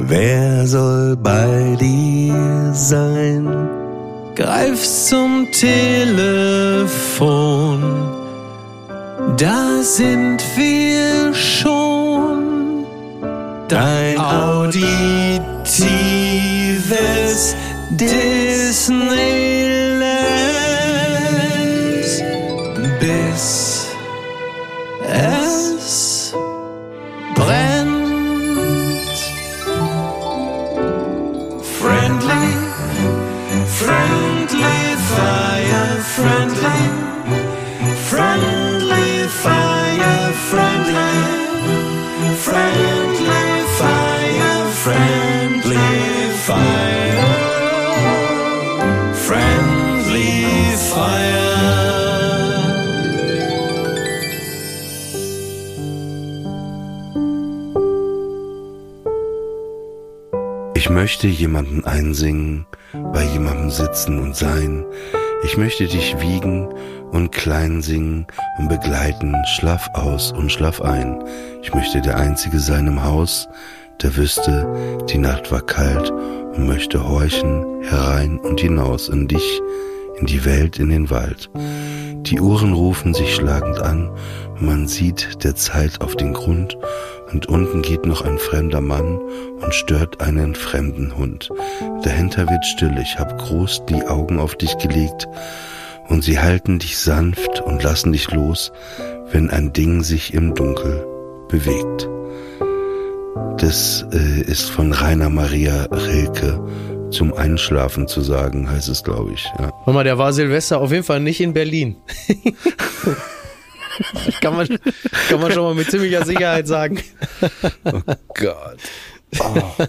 Wer soll bei dir sein? Greif zum Telefon. Da sind wir schon. Dein auditives Disneyland. Bis möchte jemanden einsingen, bei jemandem sitzen und sein. Ich möchte dich wiegen und klein singen und begleiten, schlaf aus und schlaf ein. Ich möchte der Einzige sein im Haus, der wüsste, die Nacht war kalt und möchte horchen herein und hinaus in dich, in die Welt, in den Wald. Die Uhren rufen sich schlagend an, man sieht der Zeit auf den Grund, und unten geht noch ein fremder Mann und stört einen fremden Hund. Dahinter wird still, ich hab groß die Augen auf dich gelegt, und sie halten dich sanft und lassen dich los, wenn ein Ding sich im Dunkel bewegt. Das äh, ist von Rainer Maria Rilke zum Einschlafen zu sagen, heißt es, glaube ich. Ja. Mal, der war Silvester auf jeden Fall nicht in Berlin. kann, man, kann man schon mal mit ziemlicher Sicherheit sagen. Oh Gott.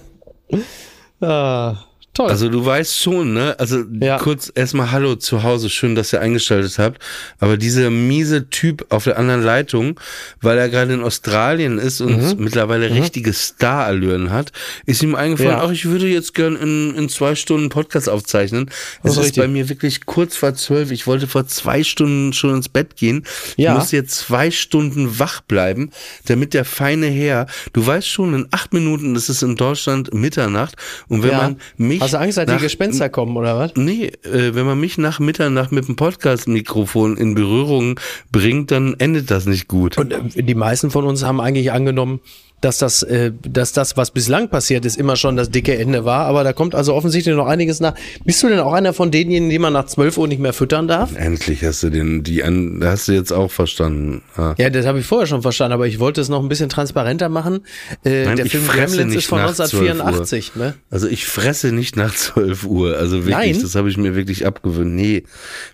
Ah, toll. Also du weißt schon, ne? Also Ja. kurz erstmal Hallo zu Hause, schön, dass ihr eingeschaltet habt. Aber dieser miese Typ auf der anderen Leitung, weil er gerade in Australien ist und Mhm. mittlerweile richtige Starallüren hat, ist ihm eingefallen, Ja. ach, ich würde jetzt gern in, in zwei Stunden Podcast aufzeichnen. Es ist ist bei mir wirklich kurz vor zwölf. Ich wollte vor zwei Stunden schon ins Bett gehen. Ja. Ich muss jetzt zwei Stunden wach bleiben, damit der feine Herr, du weißt schon, in acht Minuten ist es in Deutschland Mitternacht und wenn ja. man mich Hast du Angst, dass die nach- Gespenster kommen, oder was? Nee, äh, wenn man mich nach Mitternacht mit dem Podcast-Mikrofon in Berührung bringt, dann endet das nicht gut. Und äh, die meisten von uns haben eigentlich angenommen, dass das, äh, dass das, was bislang passiert ist, immer schon das dicke Ende war. Aber da kommt also offensichtlich noch einiges nach. Bist du denn auch einer von denjenigen, die man nach 12 Uhr nicht mehr füttern darf? Endlich hast du den, die hast du jetzt auch verstanden. Ah. Ja, das habe ich vorher schon verstanden, aber ich wollte es noch ein bisschen transparenter machen. Äh, Nein, der Film Gremlins ist von nach 12 Uhr. 1984, ne? Also ich fresse nicht nach 12 Uhr. Also wirklich, Nein? das habe ich mir wirklich abgewöhnt. Nee,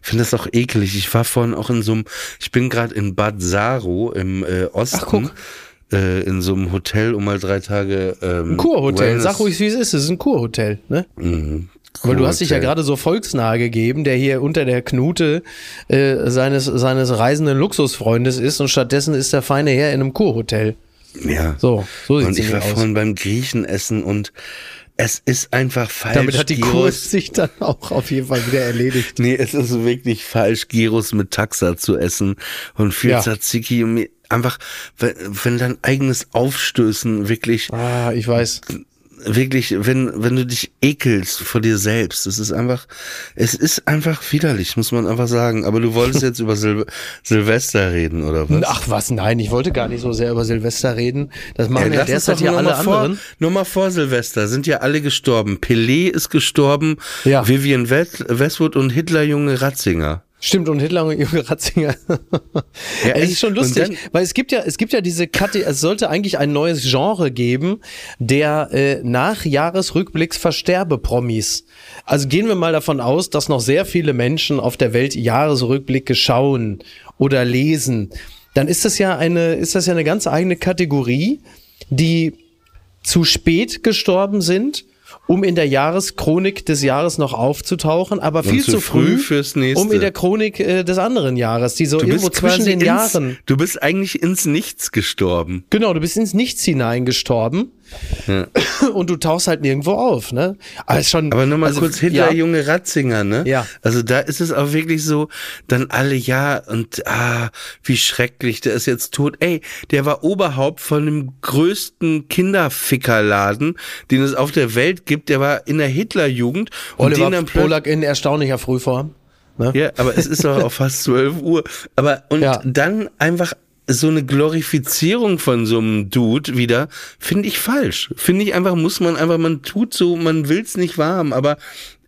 finde das auch eklig. Ich war vorhin auch in so einem, ich bin gerade in Bad Saro im äh, Osten. Ach, guck. Äh, in so einem Hotel um mal drei Tage. Ähm, Ein Kurhotel. Wellness- Sag ruhig, wie es ist. Es ist ein Kurhotel, ne? Mhm. Weil du hast dich ja gerade so volksnahe gegeben, der hier unter der Knute äh, seines, seines reisenden Luxusfreundes ist und stattdessen ist der feine Herr in einem Kurhotel. Ja. So, so sieht's Und ich war aus. vorhin beim Griechen essen und es ist einfach falsch. Damit hat die Kurs sich dann auch auf jeden Fall wieder erledigt. Nee, es ist wirklich falsch, Gyros mit Taxa zu essen und viel Ja. Tzatziki und mir einfach, wenn, wenn dein eigenes Aufstößen wirklich, Ah, ich weiß. wirklich, wenn, wenn du dich ekelst vor dir selbst, es ist einfach, es ist einfach widerlich, muss man einfach sagen. Aber du wolltest jetzt über Sil Silvester reden, oder was? Ach was, nein, ich wollte gar nicht so sehr über Silvester reden. Das machen ja, uns derzeit nur alle vor, anderen. Nur mal vor Silvester sind ja alle gestorben. Pelé ist gestorben, Ja. Vivian West, Westwood und Hitlerjunge Ratzinger. Stimmt, und Hitler und Junge Ratzinger. Ja, es ist schon lustig, dann- weil es gibt ja, es gibt ja diese Kate, es sollte eigentlich ein neues Genre geben, der äh, nach Jahresrückblicks Versterbe-Promis. Also gehen wir mal davon aus, dass noch sehr viele Menschen auf der Welt Jahresrückblicke schauen oder lesen. Dann ist das ja eine, ist das ja eine ganz eigene Kategorie, die zu spät gestorben sind um in der Jahreschronik des Jahres noch aufzutauchen, aber viel zu zu, früh fürs nächste. um in der Chronik äh, des anderen Jahres, die so Du irgendwo zwischen den ins, Jahren. Du bist eigentlich ins Nichts gestorben. Genau, du bist ins Nichts hineingestorben Ja. und du tauchst halt nirgendwo auf, ne? Aber, ist schon, Aber nochmal also, kurz Hitler, ja, junge Ratzinger, ne? Ja. Also da ist es auch wirklich so, dann alle, ja, und ah, wie schrecklich, der ist jetzt tot. Ey, der war Oberhaupt von dem größten Kinderfickerladen, den es auf der Welt gibt. Der war in der Hitlerjugend und Oliver den dann Polak in erstaunlicher Frühform. Ne? Ja, aber es ist doch auch fast 12 Uhr. Aber und Ja. dann einfach so eine Glorifizierung von so einem Dude wieder, finde ich falsch. Finde ich einfach, muss man einfach, man tut so, man will's nicht warm, aber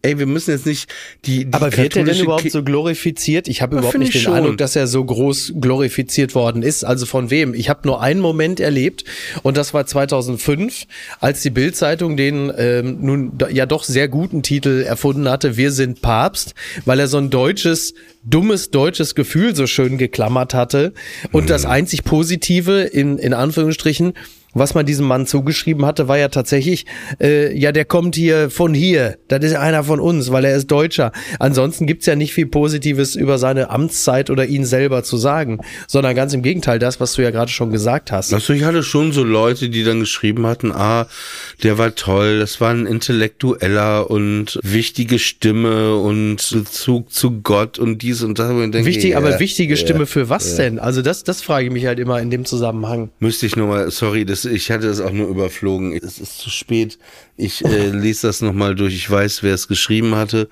ey, wir müssen jetzt nicht die, die Aber wird er denn überhaupt Ki- so glorifiziert? Ich habe überhaupt nicht ich den schon. Eindruck, dass er so groß glorifiziert worden ist. Also von wem? Ich habe nur einen Moment erlebt und das war 2005, als die Bild-Zeitung den ähm, nun ja doch sehr guten Titel erfunden hatte, Wir sind Papst, weil er so ein deutsches, dummes deutsches Gefühl so schön geklammert hatte. Und das einzig Positive in, in Anführungsstrichen was man diesem Mann zugeschrieben hatte, war ja tatsächlich, äh, ja, der kommt hier von hier. Das ist einer von uns, weil er ist Deutscher. Ansonsten gibt's ja nicht viel Positives über seine Amtszeit oder ihn selber zu sagen, sondern ganz im Gegenteil, das, was du ja gerade schon gesagt hast. Also ich hatte schon so Leute, die dann geschrieben hatten, ah, der war toll, das war ein Intellektueller und wichtige Stimme und Bezug zu Gott und dies und das. Und denke, Wichtig, ja, aber wichtige ja. Stimme für was denn? Also das, das frage ich mich halt immer in dem Zusammenhang. Müsste ich nochmal, sorry, das, ich hatte es auch nur überflogen. Es ist zu spät. Ich äh, lese das nochmal durch. Ich weiß, wer es geschrieben hatte.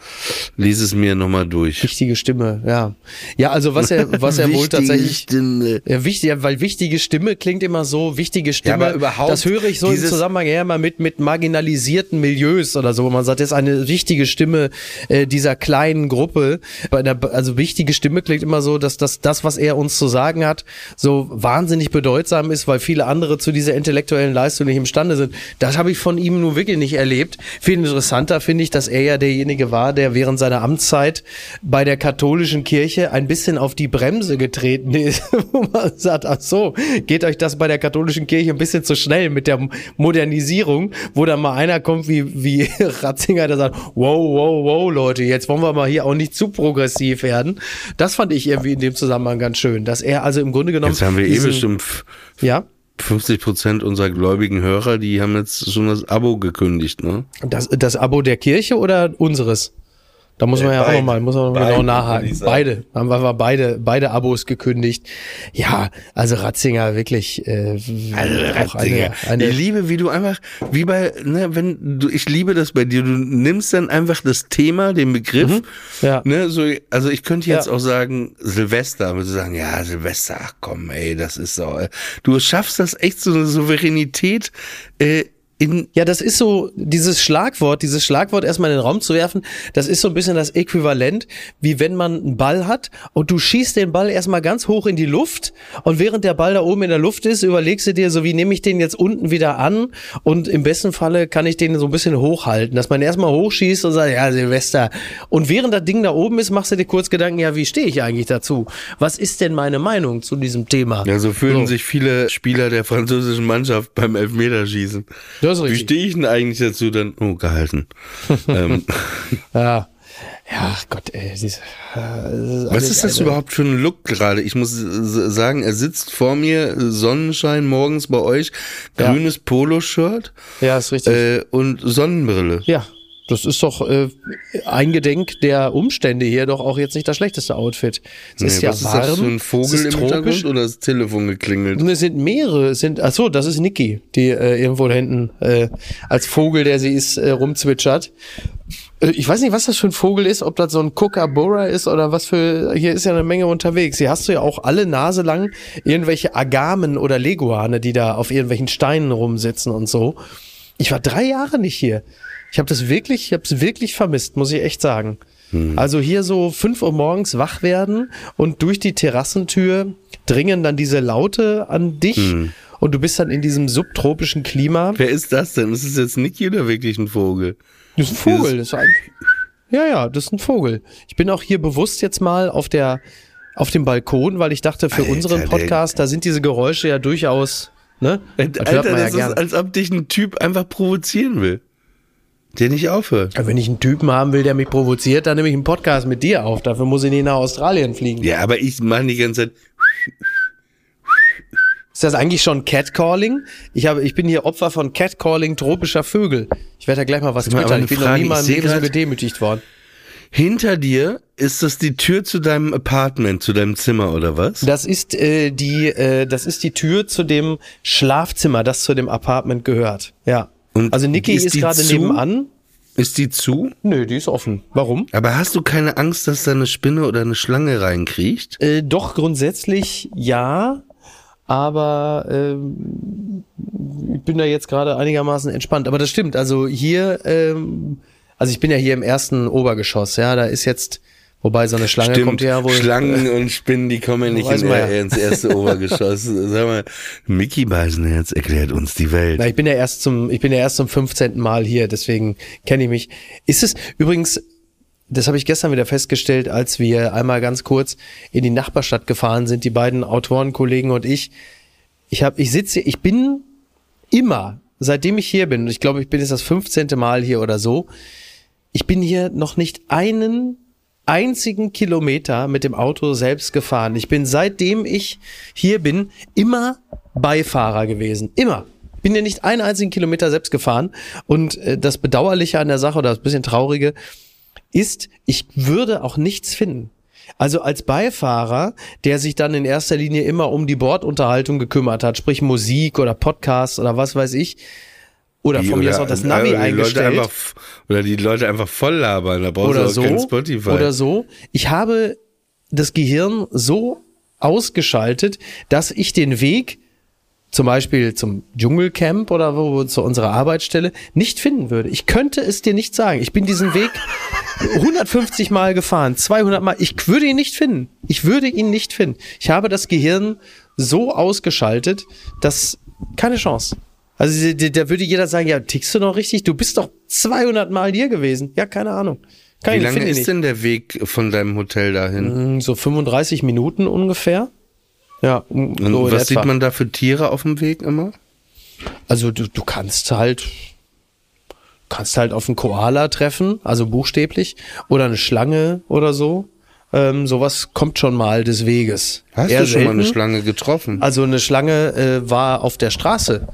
Lese es mir nochmal durch. Wichtige Stimme, ja. Ja, also was er, was er wohl tatsächlich. Stimme. Ja, wichtig, ja, weil wichtige Stimme klingt immer so, wichtige Stimme. aber überhaupt das höre ich so im Zusammenhang eher mal mit, mit marginalisierten Milieus oder so, wo man sagt, das ist eine wichtige Stimme äh, dieser kleinen Gruppe. Der, also wichtige Stimme klingt immer so, dass das, das, was er uns zu sagen hat, so wahnsinnig bedeutsam ist, weil viele andere zu dieser intellektuellen Leistung nicht imstande sind. Das habe ich von ihm nun wirklich nicht erlebt. Viel interessanter finde ich, dass er ja derjenige war, der während seiner Amtszeit bei der katholischen Kirche ein bisschen auf die Bremse getreten ist, wo man sagt, ach so, geht euch das bei der katholischen Kirche ein bisschen zu schnell mit der Modernisierung, wo dann mal einer kommt wie, wie Ratzinger, der sagt, wow, wow, wow, Leute, jetzt wollen wir mal hier auch nicht zu progressiv werden. Das fand ich irgendwie in dem Zusammenhang ganz schön, dass er also im Grunde genommen Jetzt haben wir eh bestimmt ja, 50 Prozent unserer gläubigen Hörer, die haben jetzt schon das Abo gekündigt, ne? das, das Abo der Kirche oder unseres? Da muss man ja auch beide. nochmal, muss man Beide, genau würde nachhaken. Beide. Haben wir beide, beide Abos gekündigt. Ja, also Ratzinger wirklich, äh, auch eine, eine, ich liebe, wie du einfach, wie bei, ne, wenn du, ich liebe das bei dir, du nimmst dann einfach das Thema, den Begriff, Mhm. Ja. ne, so, also ich könnte jetzt Ja. auch sagen, Silvester, aber du sagen, ja, Silvester, ach komm, ey, das ist so, äh, du schaffst das echt so eine Souveränität, äh, in, Ja, das ist so, dieses Schlagwort, dieses Schlagwort erstmal in den Raum zu werfen, das ist so ein bisschen das Äquivalent, wie wenn man einen Ball hat und du schießt den Ball erstmal ganz hoch in die Luft und während der Ball da oben in der Luft ist, überlegst du dir so, wie nehme ich den jetzt unten wieder an und im besten Falle kann ich den so ein bisschen hochhalten, dass man erstmal hochschießt und sagt, ja, Silvester. Und während das Ding da oben ist, machst du dir kurz Gedanken, ja, wie stehe ich eigentlich dazu? Was ist denn meine Meinung zu diesem Thema? ja, so fühlen So. sich viele Spieler der französischen Mannschaft beim Elfmeterschießen. Das ist Wie richtig. stehe ich denn eigentlich dazu dann? Oh, gehalten. ähm, Ja. Ja, Gott, ey. Diese, äh, das Was ist das also- überhaupt für ein Look gerade? Ich muss s- sagen, er sitzt vor mir, Sonnenschein morgens bei euch, Ja. grünes Poloshirt Ja, ist richtig. äh, und Sonnenbrille. Ja, das ist doch äh, eingedenk der Umstände hier doch auch jetzt nicht das schlechteste Outfit. Es ist Nee, ja was ist warm, das für ein Vogel ist im tropisch. Hintergrund oder das Telefon geklingelt? Es sind mehrere, es sind, ach so, das ist Niki, die äh, irgendwo da hinten äh, als Vogel, der sie ist, äh, rumzwitschert. Äh, Ich weiß nicht, was das für ein Vogel ist, ob das so ein Kookaburra ist oder was für, hier ist ja eine Menge unterwegs. Hier hast du ja auch alle Nase lang irgendwelche Agamen oder Leguane, die da auf irgendwelchen Steinen rumsitzen und so. Ich war drei Jahre nicht hier. Ich habe das wirklich, ich habe es wirklich vermisst, muss ich echt sagen. Also hier so fünf Uhr morgens wach werden und durch die Terrassentür dringen dann diese Laute an dich und du bist dann in diesem subtropischen Klima. Wer ist das denn? Ist es jetzt Niki oder wirklich ein Vogel? Das ist ein Vogel. Das ist ein, ja, ja, das ist ein Vogel. Ich bin auch hier bewusst jetzt mal auf der auf dem Balkon, weil ich dachte, für Alter, unseren Podcast, da sind diese Geräusche ja durchaus, ne? Alter, ja das gern. ist, als ob dich ein Typ einfach provozieren will. Der nicht aufhört. Wenn ich einen Typen haben will, der mich provoziert, dann nehme ich einen Podcast mit dir auf. Dafür muss ich nicht nach Australien fliegen. Ja, aber ich mache die ganze Zeit. Ist das eigentlich schon Catcalling? Ich habe, ich bin hier Opfer von Catcalling tropischer Vögel. Ich werde da gleich mal was twittern. Ich bin noch Frage, nie mal im Leben so gedemütigt worden. Hinter dir ist das die Tür zu deinem Apartment, zu deinem Zimmer oder was? Das ist äh, die, äh, das ist die Tür zu dem Schlafzimmer, das zu dem Apartment gehört. Ja. Und also Niki ist ist, gerade nebenan. Ist die zu? Nö, die ist offen. Warum? Aber hast du keine Angst, dass da eine Spinne oder eine Schlange reinkriecht? Äh, doch grundsätzlich ja, aber ähm, ich bin da jetzt gerade einigermaßen entspannt. Aber das stimmt. Also hier, ähm, also ich bin ja hier im ersten Obergeschoss. Ja, da ist jetzt, wobei so eine Schlange kommt ja wohl. Schlangen und Spinnen, die kommen ja nicht in, ja. ins erste Obergeschoss. Sag mal, Mickey Beisenherz erklärt uns die Welt. Na, ich bin ja erst zum, ich bin ja erst zum 15. Mal hier, deswegen kenne ich mich. Ist es übrigens, das habe ich gestern wieder festgestellt, als wir einmal ganz kurz in die Nachbarstadt gefahren sind, die beiden Autorenkollegen und ich. Ich habe, ich sitze, ich bin immer, seitdem ich hier bin, und ich glaube, ich bin jetzt das 15. Mal hier oder so, ich bin hier noch nicht einen einzigen Kilometer mit dem Auto selbst gefahren. Ich bin seitdem ich hier bin immer Beifahrer gewesen. Immer. Bin ja nicht einen einzigen Kilometer selbst gefahren. Und äh, das Bedauerliche an der Sache oder das bisschen Traurige ist, ich würde auch nichts finden. Also als Beifahrer, der sich dann in erster Linie immer um die Bordunterhaltung gekümmert hat, sprich Musik oder Podcast oder was weiß ich, oder Die- von mir ist auch das Navi oder Leute eingestellt einfach, oder die Leute einfach voll labern, da brauchst oder du auch so kein Spotify. oder so. Ich habe das Gehirn so ausgeschaltet, dass ich den Weg zum Beispiel zum Dschungelcamp oder wo zu unserer Arbeitsstelle nicht finden würde. Ich könnte es dir nicht sagen. Ich bin diesen Weg 150 Mal gefahren, 200 Mal. Ich würde ihn nicht finden. Ich würde ihn nicht finden. Ich habe das Gehirn so ausgeschaltet, dass keine Chance. Also da- würde jeder sagen, ja, tickst du noch richtig? Du bist doch 200 Mal hier gewesen. Ja, keine Ahnung. Kann Wie lange ist nicht. denn der Weg von deinem Hotel dahin? Hm, So 35 Minuten ungefähr. Ja, um- Und so in was etwa. sieht man da für Tiere auf dem Weg immer? Also du, du kannst halt kannst halt auf einen Koala treffen, also buchstäblich, oder eine Schlange oder so. Ähm, sowas kommt schon mal des Weges. Hast Eher du schon mal eine selten. Schlange getroffen? Also eine Schlange äh, war auf der Straße,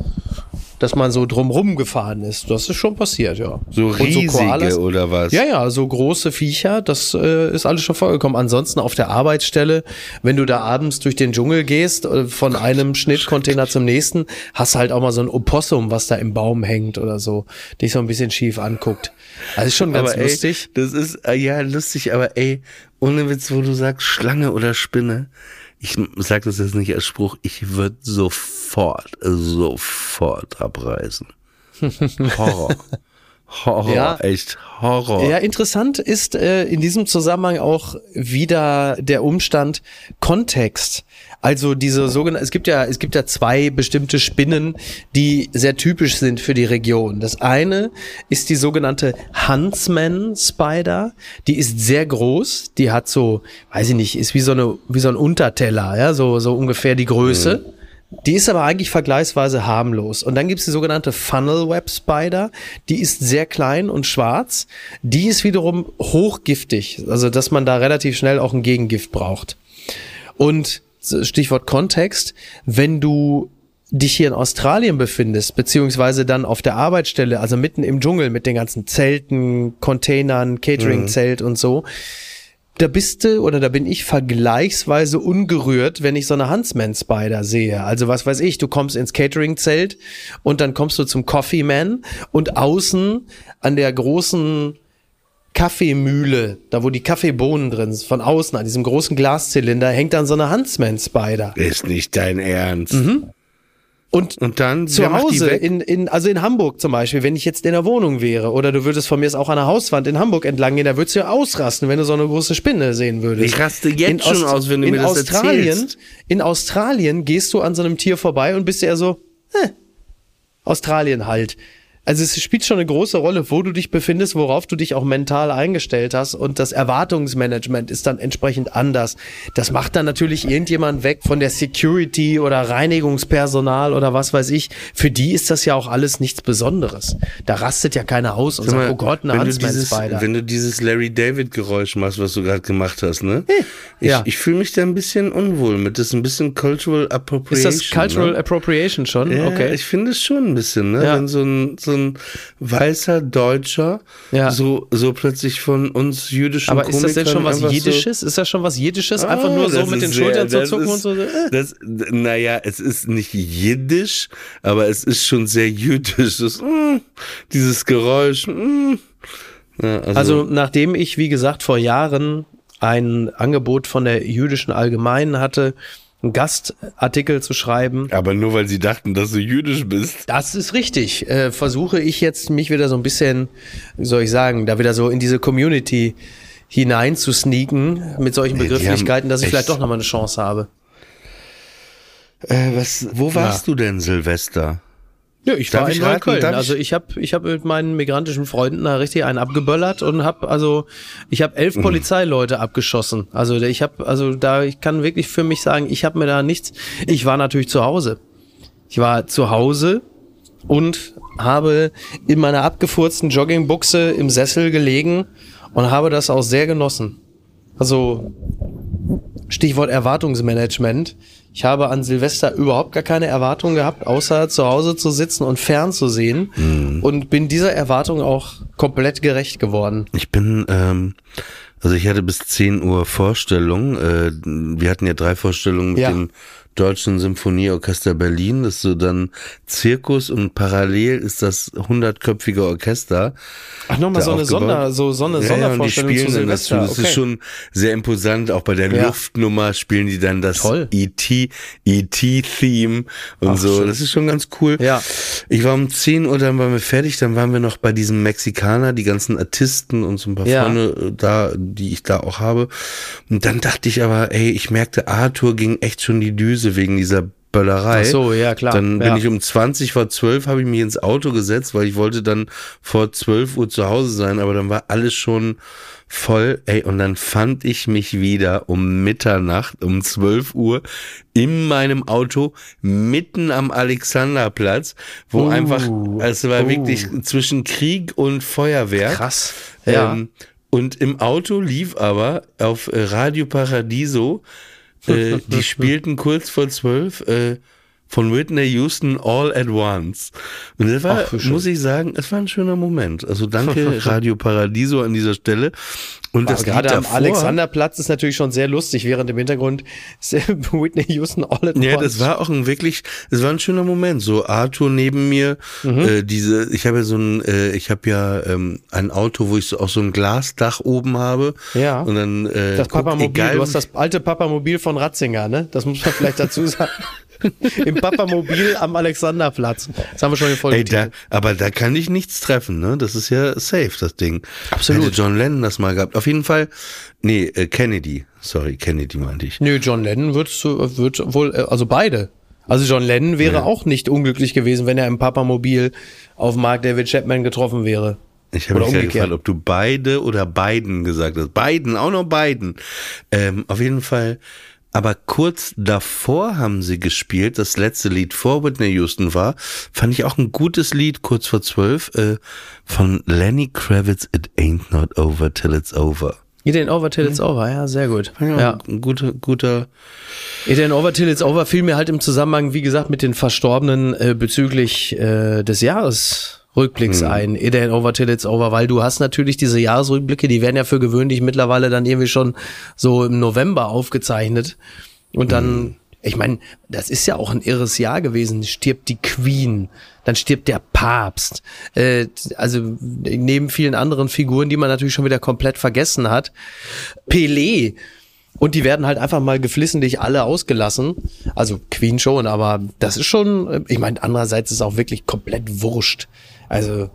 dass man so drumrum gefahren ist. Das ist schon passiert, ja. so riesige oder was? Ja, ja, so große Viecher, das äh, ist alles schon vorgekommen. Ansonsten auf der Arbeitsstelle, wenn du da abends durch den Dschungel gehst, äh, von einem Schnittcontainer zum nächsten, hast du halt auch mal so ein Opossum, was da im Baum hängt oder so, dich so ein bisschen schief anguckt. Also ist schon ganz aber ey, lustig. das ist, äh, ja, lustig, aber ey, ohne Witz, wo du sagst Schlange oder Spinne, ich sag das jetzt nicht als Spruch, ich würde sofort, sofort abreißen. Horror. Horror, Ja. echt Horror. Ja, interessant ist äh, in diesem Zusammenhang auch wieder der Umstand Kontext. Also diese sogenannten, es gibt ja, es gibt ja zwei bestimmte Spinnen, die sehr typisch sind für die Region. Das eine ist die sogenannte Huntsman Spider. Die ist sehr groß. Die hat so, weiß ich nicht, ist wie so eine, wie so ein Unterteller, ja, so, so ungefähr die Größe. Die ist aber eigentlich vergleichsweise harmlos. Und dann gibt's die sogenannte Funnel Web Spider. Die ist sehr klein und schwarz. Die ist wiederum hochgiftig. Also, dass man da relativ schnell auch ein Gegengift braucht. Und Stichwort Kontext, wenn du dich hier in Australien befindest, beziehungsweise dann auf der Arbeitsstelle, also mitten im Dschungel mit den ganzen Zelten, Containern, Catering-Zelt und so, da bist du oder da bin ich vergleichsweise ungerührt, wenn ich so eine Huntsman Spider sehe. Also was weiß ich, du kommst ins Catering Zelt und dann kommst du zum Coffee Man und außen an der großen Kaffeemühle, da wo die Kaffeebohnen drin sind, von außen an diesem großen Glaszylinder hängt dann so eine Huntsman Spider. Ist nicht dein Ernst. Und Und dann zu Hause, in, in, also in Hamburg zum Beispiel, wenn ich jetzt in der Wohnung wäre, oder du würdest von mir jetzt auch an der Hauswand in Hamburg entlang gehen, da würdest du ja ausrasten, wenn du so eine große Spinne sehen würdest. Ich raste jetzt schon aus, wenn du in mir das Australien, erzählst. In Australien gehst du an so einem Tier vorbei und bist ja so, eh, Australien halt. Also es spielt schon eine große Rolle, wo du dich befindest, worauf du dich auch mental eingestellt hast und das Erwartungsmanagement ist dann entsprechend anders. Das macht dann natürlich irgendjemand weg von der Security oder Reinigungspersonal oder was weiß ich. Für die ist das ja auch alles nichts Besonderes. Da rastet ja keiner aus und Sag sagt, oh Gott, eine wenn du Huntsman dieses, Spider. wenn du dieses Larry David Geräusch machst, was du gerade gemacht hast, ne? Ich, ja. ich fühle mich da ein bisschen unwohl mit. Das ist ein bisschen Cultural Ist Appropriation. das Cultural ne? Appropriation schon? Ja, okay. ich finde es schon ein bisschen, ne? Ja. Wenn so ein, so ein weißer Deutscher Ja. so, so plötzlich von uns jüdischen Aber ist das denn schon Komikern was einfach so- Jiddisches? Ist das schon was Jiddisches? Einfach Ah, nur so mit den sehr- Schultern zu zucken ist, und so. äh. Das, naja, es ist nicht jiddisch, aber es ist schon sehr jüdisch. Das, mm, dieses Geräusch. Mm. Ja, also, Also nachdem ich, wie gesagt, vor Jahren ein Angebot von der jüdischen Allgemeinen hatte, einen Gastartikel zu schreiben, aber nur weil sie dachten, dass du jüdisch bist. das ist richtig, äh, versuche ich jetzt mich wieder so ein bisschen, wie soll ich sagen, da wieder so in diese Community hinein zu sneaken mit solchen Nee, Begrifflichkeiten, dass ich vielleicht doch nochmal eine Chance habe. Äh, was, wo warst du denn, Silvester? Ja, ich Darf war ich in raten? Neukölln. Darf Also ich habe ich hab mit meinen migrantischen Freunden da richtig einen abgeböllert und habe also ich habe elf Mhm. Polizeileute abgeschossen. Also ich habe also da ich kann wirklich für mich sagen, ich habe mir da nichts. Ich war natürlich zu Hause. Ich war zu Hause und habe in meiner abgefurzten Joggingbuchse im Sessel gelegen und habe das auch sehr genossen. Also Stichwort Erwartungsmanagement. Ich habe an Silvester überhaupt gar keine Erwartungen gehabt, außer zu Hause zu sitzen und fernzusehen und bin dieser Erwartung auch komplett gerecht geworden. Ich bin, ähm, also ich hatte bis 10 Uhr Vorstellung. Äh, wir hatten ja drei Vorstellungen mit Ja. dem Deutschen Symphonieorchester Berlin. Das ist so dann Zirkus und parallel ist das hundertköpfige Orchester. Ach, nochmal so eine aufgebaut. Sonder, so, so eine Ja, ja, und die spielen zu dann. Silvester. Das ist schon sehr imposant. Auch bei der Ja. Luftnummer spielen die dann das. E.T. E.T.-Theme und Ach, so. schön. Das ist schon ganz cool. Ja. Ich war um 10 Uhr, dann waren wir fertig, dann waren wir noch bei diesem Mexikaner, die ganzen Artisten und so ein paar Ja. Freunde äh, da, die ich da auch habe. Und dann dachte ich aber, ey, ich merkte, Arthur ging echt schon die Düse wegen dieser Böllerei. Ach so, ja, klar. Dann bin Ja. ich um 20 vor 12 habe ich mich ins Auto gesetzt, weil ich wollte dann vor 12 Uhr zu Hause sein, aber dann war alles schon voll, ey, und dann fand ich mich wieder um Mitternacht, um 12 Uhr in meinem Auto mitten am Alexanderplatz, wo Uh, einfach, es war uh. wirklich zwischen Krieg und Feuerwehr. Krass. Ja. Ähm, und im Auto lief aber auf Radio Paradiso, äh, die spielten kurz vor zwölf äh, von Whitney Houston All at Once. Und das war, Ach, muss ich sagen, es war ein schöner Moment. Also danke Radio Paradiso an dieser Stelle. Und das Aber gerade Lied am davor, Alexanderplatz ist natürlich schon sehr lustig, während im Hintergrund Whitney Houston all at Ja, once. das war auch ein wirklich, es war ein schöner Moment. So Arthur neben mir, Mhm. äh, diese, ich habe ja so ein, äh, ich habe ja ähm, ein Auto, wo ich so auch so ein Glasdach oben habe. Ja. Und dann äh, Das Papamobil, du hast das alte Papamobil von Ratzinger, ne? Das muss man vielleicht dazu sagen. Im Papamobil am Alexanderplatz. Das haben wir schon in Folge. Ey, da, aber da kann ich nichts treffen, ne? Das ist ja safe, das Ding. Absolut. Hätte John Lennon das mal gehabt. Auf jeden Fall, nee, äh, Kennedy. Sorry, Kennedy meinte ich. Nö, John Lennon wird, zu- wird wohl, äh, also beide. Also John Lennon wäre auch nicht unglücklich gewesen, wenn er im Papamobil auf Mark David Chapman getroffen wäre. Ich habe mich ja gefragt, ob du beide oder beiden gesagt hast. Beiden, auch noch beiden. Ähm, auf jeden Fall. Aber kurz davor haben sie gespielt, das letzte Lied vor Whitney Houston war, fand ich auch ein gutes Lied, kurz vor zwölf, äh, von Lenny Kravitz, It Ain't Not Over Till It's Over. It ain't over till it's over, ja, sehr gut. Ja, Ja. ein guter, guter, It ain't over till it's over fiel mir halt im Zusammenhang, wie gesagt, mit den Verstorbenen äh, bezüglich äh, des Jahresrückblicks ein. It ain't over till it's over, weil du hast natürlich diese Jahresrückblicke, die werden ja für gewöhnlich mittlerweile dann irgendwie schon so im November aufgezeichnet. Und dann, ich meine, das ist ja auch ein irres Jahr gewesen. Stirbt die Queen, dann stirbt der Papst. Äh, also neben vielen anderen Figuren, die man natürlich schon wieder komplett vergessen hat. Pelé. Und die werden halt einfach mal geflissentlich alle ausgelassen. Also Queen schon, aber das ist schon, äh, ich meine, andererseits ist auch wirklich komplett wurscht. Also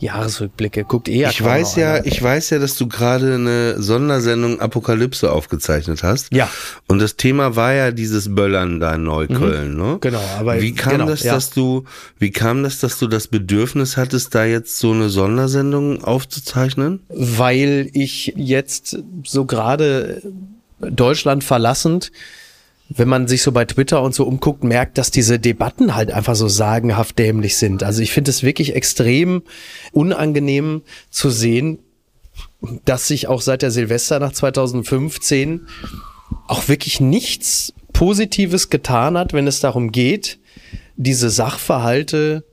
Jahresrückblicke. Guckt eh Ich weiß ja, einer. ich weiß ja, dass du gerade eine Sondersendung Apokalypse aufgezeichnet hast. Ja. Und das Thema war ja dieses Böllern da in Neukölln, ne? Genau, aber wie kam genau, das, ja. dass du, wie kam das, dass du das Bedürfnis hattest, da jetzt so eine Sondersendung aufzuzeichnen? weil ich jetzt so gerade Deutschland verlassend, wenn man sich so bei Twitter und so umguckt, merkt, dass diese Debatten halt einfach so sagenhaft dämlich sind. Also ich finde es wirklich extrem unangenehm zu sehen, dass sich auch seit der Silvester nach 2015 auch wirklich nichts Positives getan hat, wenn es darum geht, diese Sachverhalte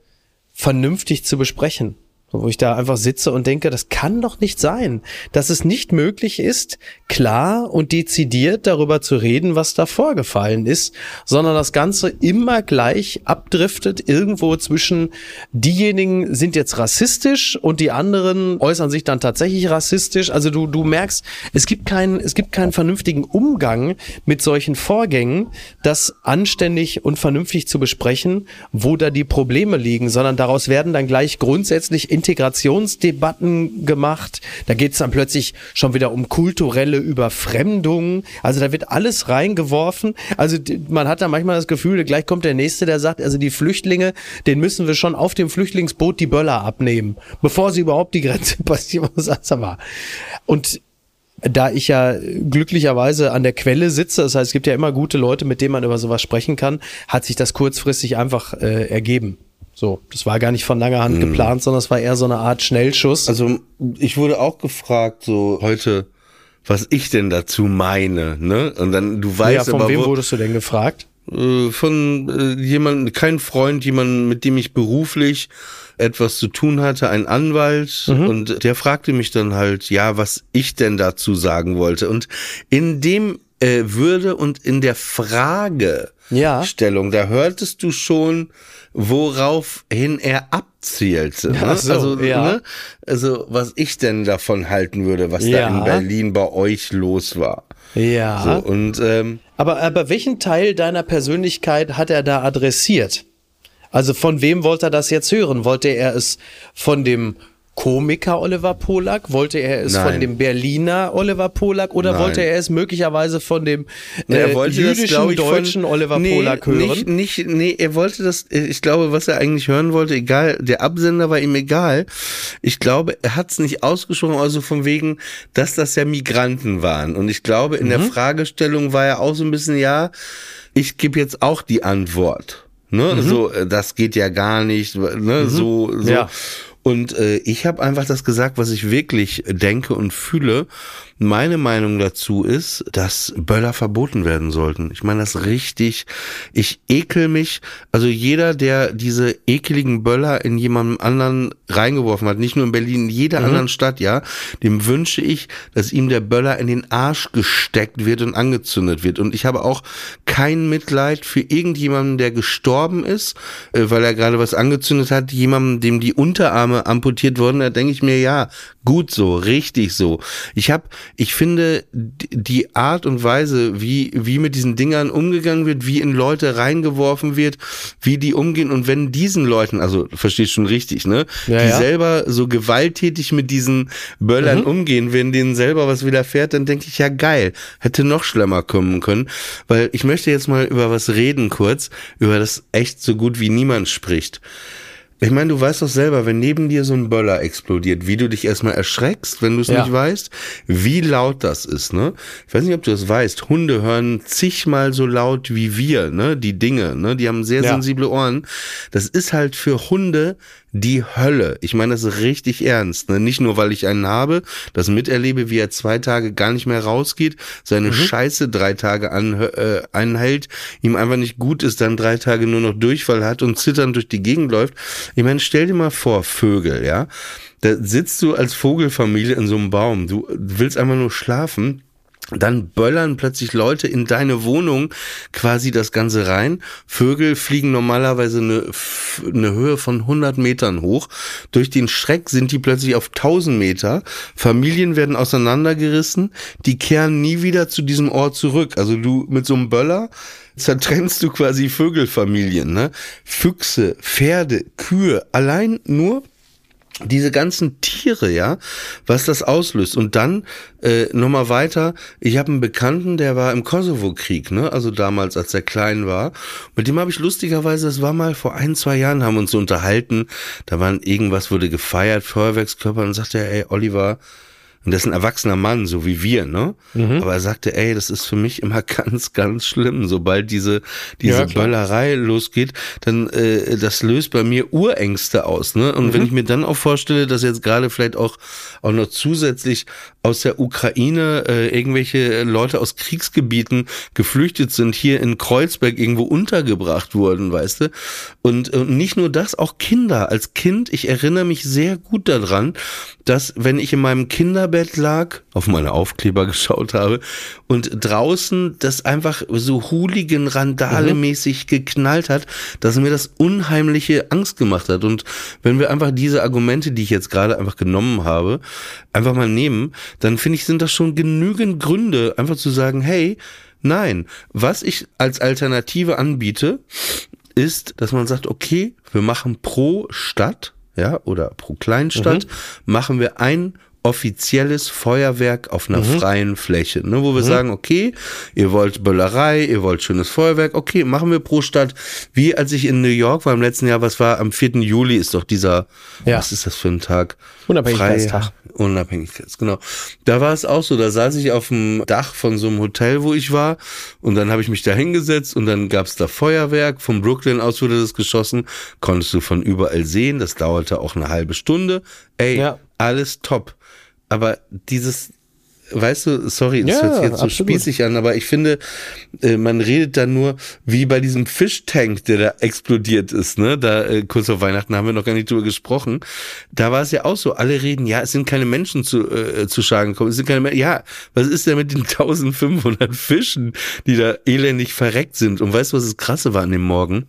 vernünftig zu besprechen. Wo ich da einfach sitze und denke, das kann doch nicht sein, dass es nicht möglich ist, klar und dezidiert darüber zu reden, was da vorgefallen ist, sondern das Ganze immer gleich abdriftet irgendwo zwischen diejenigen sind jetzt rassistisch und die anderen äußern sich dann tatsächlich rassistisch. Also du, du merkst, es gibt keinen, es gibt keinen vernünftigen Umgang mit solchen Vorgängen, das anständig und vernünftig zu besprechen, wo da die Probleme liegen, sondern daraus werden dann gleich grundsätzlich Integrationsdebatten gemacht. Da geht es dann plötzlich schon wieder um kulturelle Überfremdung. Also da wird alles reingeworfen. Also man hat da manchmal das Gefühl, gleich kommt der Nächste, der sagt, also die Flüchtlinge, den müssen wir schon auf dem Flüchtlingsboot die Böller abnehmen, bevor sie überhaupt die Grenze passieren. Und da ich ja glücklicherweise an der Quelle sitze, das heißt, es gibt ja immer gute Leute, mit denen man über sowas sprechen kann, hat sich das kurzfristig einfach äh, ergeben. So, das war gar nicht von langer Hand geplant, sondern es war eher so eine Art Schnellschuss. Also ich wurde auch gefragt, so heute, was ich denn dazu meine, ne? Und dann, du ja, weißt von aber, wem wo, wurdest du denn gefragt? äh, von äh, jemandem, kein Freund, jemand, mit dem ich beruflich etwas zu tun hatte, ein Anwalt, Mhm. und der fragte mich dann halt, ja, was ich denn dazu sagen wollte. Und in dem äh, Würde und in der Ja. Fragestellung, da hörtest du schon, woraufhin er abzielte. Ne? so, also, ja. ne? also, was ich denn davon halten würde, was Ja. da in Berlin bei euch los war. Ja. So, und ähm, Aber, aber welchen Teil deiner Persönlichkeit hat er da adressiert? Also von wem wollte er das jetzt hören? Wollte er es von dem Komiker Oliver Polak? Wollte er es von Nein. dem Berliner Oliver Polak? Oder Nein. wollte er es möglicherweise von dem äh, er wollte das, jüdischen glaub ich, deutschen von, Oliver nee, Polak hören? Nicht, nicht, nee, er wollte das, äh, ich glaube, was er eigentlich hören wollte, egal, der Absender war ihm egal. Ich glaube, er hat es nicht ausgesprochen, also von wegen, dass das ja Migranten waren. Und ich glaube, in Mhm. der Fragestellung war er auch so ein bisschen, ja, ich gebe jetzt auch die Antwort. Ne? So, äh, das geht ja gar nicht, ne? So, so. Mhm. Ja. Und äh, ich habe einfach das gesagt, was ich wirklich denke und fühle. Meine Meinung dazu ist, dass Böller verboten werden sollten. Ich meine das richtig. Ich ekel mich. Also jeder, der diese ekeligen Böller in jemandem anderen reingeworfen hat, nicht nur in Berlin, in jeder anderen Stadt, ja, dem wünsche ich, dass ihm der Böller in den Arsch gesteckt wird und angezündet wird. Und ich habe auch kein Mitleid für irgendjemanden, der gestorben ist, äh, weil er gerade was angezündet hat, jemandem, dem die Unterarme amputiert wurden, da denke ich mir, ja, gut so, richtig so. Ich habe, ich finde, die Art und Weise, wie, wie mit diesen Dingern umgegangen wird, wie in Leute reingeworfen wird, wie die umgehen und wenn diesen Leuten, also verstehst schon richtig, ne, Ja, die ja. selber so gewalttätig mit diesen Böllern umgehen, wenn denen selber was widerfährt, dann denke ich, ja geil, hätte noch schlimmer kommen können, weil ich möchte jetzt mal über was reden kurz, über das echt so gut wie niemand spricht. Ich meine, du weißt doch selber, wenn neben dir so ein Böller explodiert, wie du dich erstmal erschreckst, wenn du es Ja. nicht weißt, wie laut das ist, ne? Ich weiß nicht, ob du das weißt. Hunde hören zigmal so laut wie wir, ne? Die Dinge, ne? Die haben sehr Ja. sensible Ohren. Das ist halt für Hunde die Hölle. Ich meine das ist richtig ernst, ne? Nicht nur, weil ich einen habe, das miterlebe, wie er zwei Tage gar nicht mehr rausgeht, seine Scheiße drei Tage an, äh, einhält, ihm einfach nicht gut ist, dann drei Tage nur noch Durchfall hat und zitternd durch die Gegend läuft. Ich meine, stell dir mal vor, Vögel, ja? Da sitzt du als Vogelfamilie in so einem Baum. Du willst einfach nur schlafen. Dann böllern plötzlich Leute in deine Wohnung quasi das Ganze rein. Vögel fliegen normalerweise eine, eine Höhe von 100 Metern hoch. Durch den Schreck sind die plötzlich auf 1000 Meter. Familien werden auseinandergerissen. Die kehren nie wieder zu diesem Ort zurück. Also du mit so einem Böller zertrennst du quasi Vögelfamilien, ne? Füchse, Pferde, Kühe. Allein nur diese ganzen Tiere, ja, was das auslöst. Und dann äh, nochmal weiter, ich habe einen Bekannten, der war im Kosovo-Krieg, ne? Also damals, als er klein war. Mit dem habe ich lustigerweise, das war mal vor ein, zwei Jahren, haben uns unterhalten. Da waren irgendwas wurde gefeiert, Feuerwerkskörper, und sagte er, ey, Oliver, und das ist ein erwachsener Mann, so wie wir, ne? Mhm. Aber er sagte, ey, das ist für mich immer ganz, ganz schlimm. Sobald diese, diese Ja. Böllerei losgeht, dann äh, das löst bei mir Urängste aus, ne? Und Mhm. wenn ich mir dann auch vorstelle, dass jetzt gerade vielleicht auch, auch noch zusätzlich aus der Ukraine äh, irgendwelche Leute aus Kriegsgebieten geflüchtet sind, hier in Kreuzberg irgendwo untergebracht wurden, weißt du? Und, und nicht nur das, auch Kinder. Als Kind, ich erinnere mich sehr gut daran, dass wenn ich in meinem Kinderbett lag, auf meine Aufkleber geschaut habe und draußen das einfach so hooligan randale mäßig geknallt hat, dass mir das unheimliche Angst gemacht hat. Und wenn wir einfach diese Argumente, die ich jetzt gerade einfach genommen habe, einfach mal nehmen, dann finde ich, sind das schon genügend Gründe, einfach zu sagen, hey, nein, was ich als Alternative anbiete, ist, dass man sagt, okay, wir machen pro Stadt, ja, oder pro Kleinstadt, machen wir ein offizielles Feuerwerk auf einer freien Fläche, ne, wo wir sagen, okay, ihr wollt Böllerei, ihr wollt schönes Feuerwerk, okay, machen wir pro Stadt. Wie als ich in New York war im letzten Jahr, was war am 4. Juli ist doch dieser, Ja. was ist das für ein Tag? Unabhängigkeitstag. Unabhängigkeits, genau. Da war es auch so, da saß ich auf dem Dach von so einem Hotel, wo ich war und dann habe ich mich da hingesetzt und dann gab's da Feuerwerk, von Brooklyn aus wurde das geschossen, konntest du von überall sehen, das dauerte auch eine halbe Stunde. Ey, Ja. alles top. Aber dieses, weißt du, sorry, das Ja, hört sich jetzt so absolut. spießig an, aber ich finde, äh, man redet dann nur wie bei diesem Fischtank, der da explodiert ist, ne? Da äh, kurz vor Weihnachten haben wir noch gar nicht drüber gesprochen. Da war es ja auch so, alle reden, ja, es sind keine Menschen zu, äh, zu Schaden gekommen, es sind keine Men Ja, was ist denn mit den 1500 Fischen, die da elendig verreckt sind? Und weißt du, was das Krasse war an dem Morgen?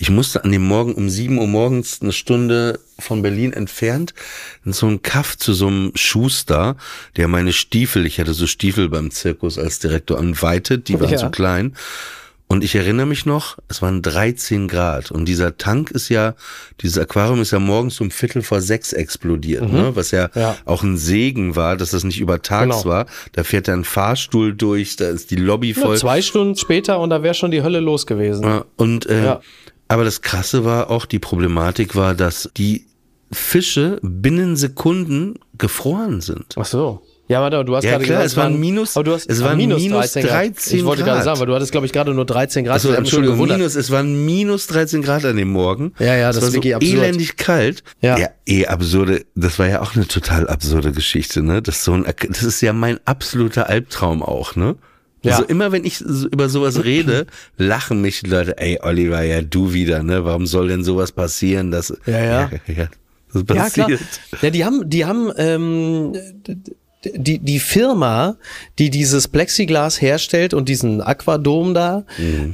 Ich musste an dem Morgen um 7 Uhr morgens eine Stunde von Berlin entfernt in so einen Kaff zu so einem Schuster, der meine Stiefel, ich hatte so Stiefel beim Zirkus als Direktor anweitet, die waren Ja. zu klein. Und ich erinnere mich noch, es waren 13 Grad und dieser Tank ist ja, dieses Aquarium ist ja morgens um Viertel vor sechs explodiert, ne? was ja, Mhm. Ja. auch ein Segen war, dass das nicht übertags Genau. war. Da fährt dann ein Fahrstuhl durch, da ist die Lobby voll. zwei Stunden später und da wäre schon die Hölle los gewesen. Und äh, Ja. Aber das Krasse war auch, die Problematik war, dass die Fische binnen Sekunden gefroren sind. Ach so. Ja, warte, du hast Ja, gerade klar, gesagt, es waren minus- aber du hast, es waren minus 13 13 Ich wollte gerade Grad. sagen, weil du hattest, glaube ich, gerade nur 13 Grad. Also Das Entschuldigung, minus, es waren minus 13 Grad an dem Morgen. Ja, ja, es das war ist so wirklich absurd. elendig kalt. Ja. ja, eh absurde. Das war ja auch eine total absurde Geschichte, ne? Das ist so ein, das ist ja mein absoluter Albtraum auch, ne? Ja. Also immer wenn ich über sowas rede, lachen mich die Leute, ey Oliver, ja du wieder, ne? Warum soll denn sowas passieren? Das, Ja, ja. ja das Ja, passiert. klar. Ja, die haben, die haben, ähm, die, die Firma, die dieses Plexiglas herstellt und diesen Aquadom da,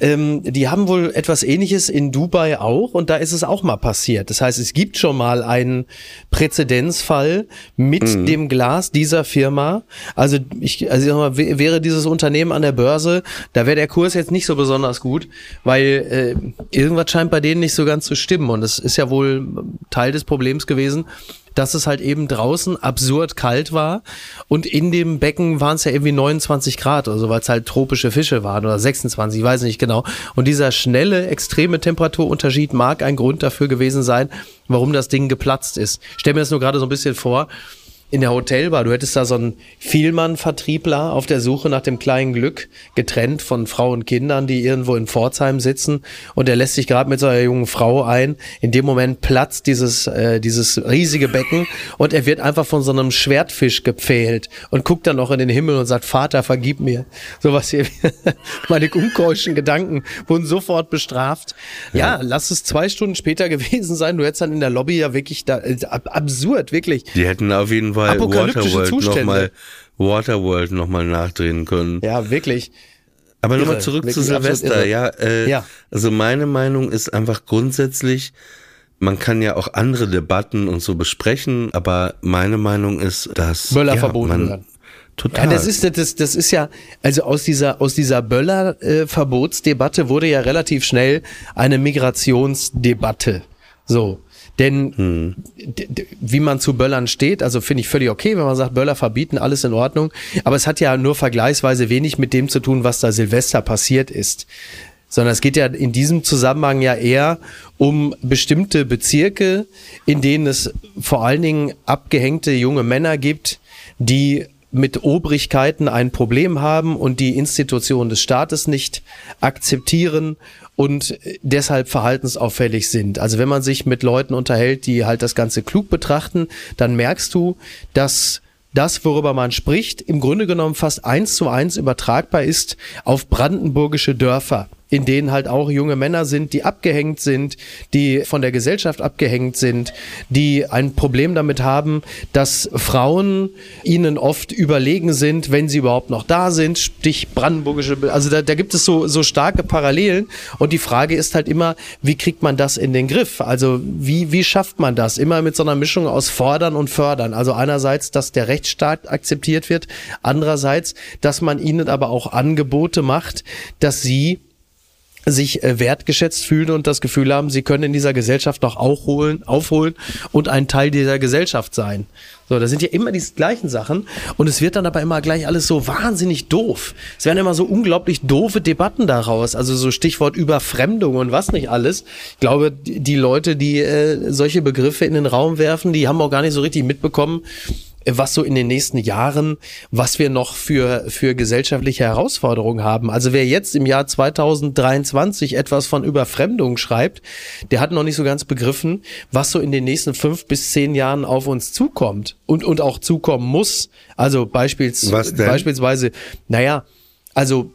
ähm, die haben wohl etwas ähnliches in Dubai auch und da ist es auch mal passiert. Das heißt, es gibt schon mal einen Präzedenzfall mit dem Glas dieser Firma. Also ich, also ich sag mal, wäre dieses Unternehmen an der Börse, da wäre der Kurs jetzt nicht so besonders gut, weil äh, irgendwas scheint bei denen nicht so ganz zu stimmen und das ist ja wohl Teil des Problems gewesen, dass es halt eben draußen absurd kalt war und in dem Becken waren es ja irgendwie 29 Grad oder so, weil es halt tropische Fische waren oder 26, ich weiß nicht genau. Und dieser schnelle, extreme Temperaturunterschied mag ein Grund dafür gewesen sein, warum das Ding geplatzt ist. Ich stell mir das nur gerade so ein bisschen vor, in der Hotelbar, du hättest da so einen Vielmann-Vertriebler auf der Suche nach dem kleinen Glück, getrennt von Frau und Kindern, die irgendwo in Pforzheim sitzen und er lässt sich gerade mit so einer jungen Frau ein. In dem Moment platzt dieses, äh, dieses riesige Becken und er wird einfach von so einem Schwertfisch gepfählt und guckt dann noch in den Himmel und sagt, Vater, vergib mir. Sowas hier. Meine unkeuschen Gedanken wurden sofort bestraft. Ja, lass es zwei Stunden später gewesen sein. Du hättest dann in der Lobby ja wirklich da, äh, ab, absurd, wirklich. Die hätten auf jeden Fall Apokalyptische Waterworld Zustände. nochmal Waterworld noch mal nachdrehen können. Ja, wirklich. Aber nochmal zurück zu wirklich absolut Silvester. Ja, äh, Ja. also meine Meinung ist einfach grundsätzlich, man kann ja auch andere Debatten und so besprechen, aber meine Meinung ist, dass Böller ja, verboten werden. Total. Ja, das ist das, das ist ja also aus dieser aus dieser Böller äh, Verbotsdebatte wurde ja relativ schnell eine Migrationsdebatte. So, Denn d- wie man zu Böllern steht, also finde ich völlig okay, wenn man sagt, Böller verbieten, alles in Ordnung. Aber es hat ja nur vergleichsweise wenig mit dem zu tun, was da Silvester passiert ist. Sondern es geht ja in diesem Zusammenhang ja eher um bestimmte Bezirke, in denen es vor allen Dingen abgehängte junge Männer gibt, die mit Obrigkeiten ein Problem haben und die Institutionen des Staates nicht akzeptieren und deshalb verhaltensauffällig sind. Also wenn man sich mit Leuten unterhält, die halt das Ganze klug betrachten, dann merkst du, dass das, worüber man spricht, im Grunde genommen fast eins zu eins übertragbar ist auf brandenburgische Dörfer in denen halt auch junge Männer sind, die abgehängt sind, die von der Gesellschaft abgehängt sind, die ein Problem damit haben, dass Frauen ihnen oft überlegen sind, wenn sie überhaupt noch da sind. Stich brandenburgische, also da, da gibt es so, so starke Parallelen. Und die Frage ist halt immer, wie kriegt man das in den Griff? Also wie, wie schafft man das? Immer mit so einer Mischung aus Fordern und Fördern. Also einerseits, dass der Rechtsstaat akzeptiert wird, andererseits, dass man ihnen aber auch Angebote macht, dass sie sich äh, wertgeschätzt fühlen und das Gefühl haben, sie können in dieser Gesellschaft noch auch holen, aufholen und ein Teil dieser Gesellschaft sein. So, das sind ja immer die gleichen Sachen und es wird dann aber immer gleich alles so wahnsinnig doof. Es werden immer so unglaublich doofe Debatten daraus, also so Stichwort Überfremdung und was nicht alles. Ich glaube, die Leute, die äh, solche Begriffe in den Raum werfen, die haben auch gar nicht so richtig mitbekommen, was so in den nächsten Jahren, was wir noch für, für gesellschaftliche Herausforderungen haben. Also wer jetzt im Jahr 2023 etwas von Überfremdung schreibt, der hat noch nicht so ganz begriffen, was so in den nächsten fünf bis zehn Jahren auf uns zukommt und, und auch zukommen muss. Also beispiels, beispielsweise, naja, also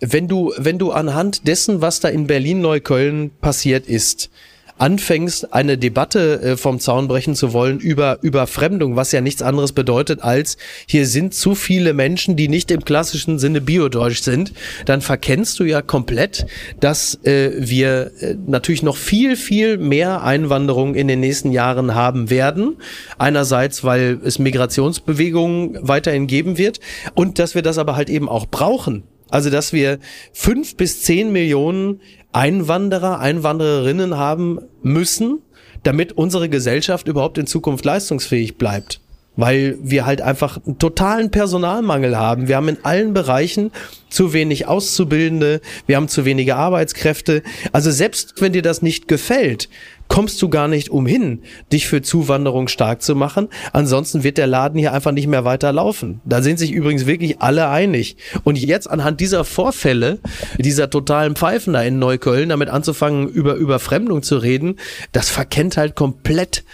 wenn du, wenn du anhand dessen, was da in Berlin-Neukölln passiert ist, anfängst, eine Debatte äh, vom Zaun brechen zu wollen über Überfremdung, was ja nichts anderes bedeutet als, hier sind zu viele Menschen, die nicht im klassischen Sinne biodeutsch sind, dann verkennst du ja komplett, dass äh, wir äh, natürlich noch viel, viel mehr Einwanderung in den nächsten Jahren haben werden. Einerseits, weil es Migrationsbewegungen weiterhin geben wird und dass wir das aber halt eben auch brauchen. Also, dass wir fünf bis zehn Millionen Einwanderer, Einwandererinnen haben müssen, damit unsere Gesellschaft überhaupt in Zukunft leistungsfähig bleibt. Weil wir halt einfach einen totalen Personalmangel haben. Wir haben in allen Bereichen zu wenig Auszubildende, wir haben zu wenige Arbeitskräfte. Also selbst wenn dir das nicht gefällt, kommst du gar nicht umhin, dich für Zuwanderung stark zu machen. Ansonsten wird der Laden hier einfach nicht mehr weiter laufen. Da sind sich übrigens wirklich alle einig. Und jetzt anhand dieser Vorfälle, dieser totalen Pfeifen da in Neukölln, damit anzufangen, über Überfremdung zu reden, das verkennt halt komplett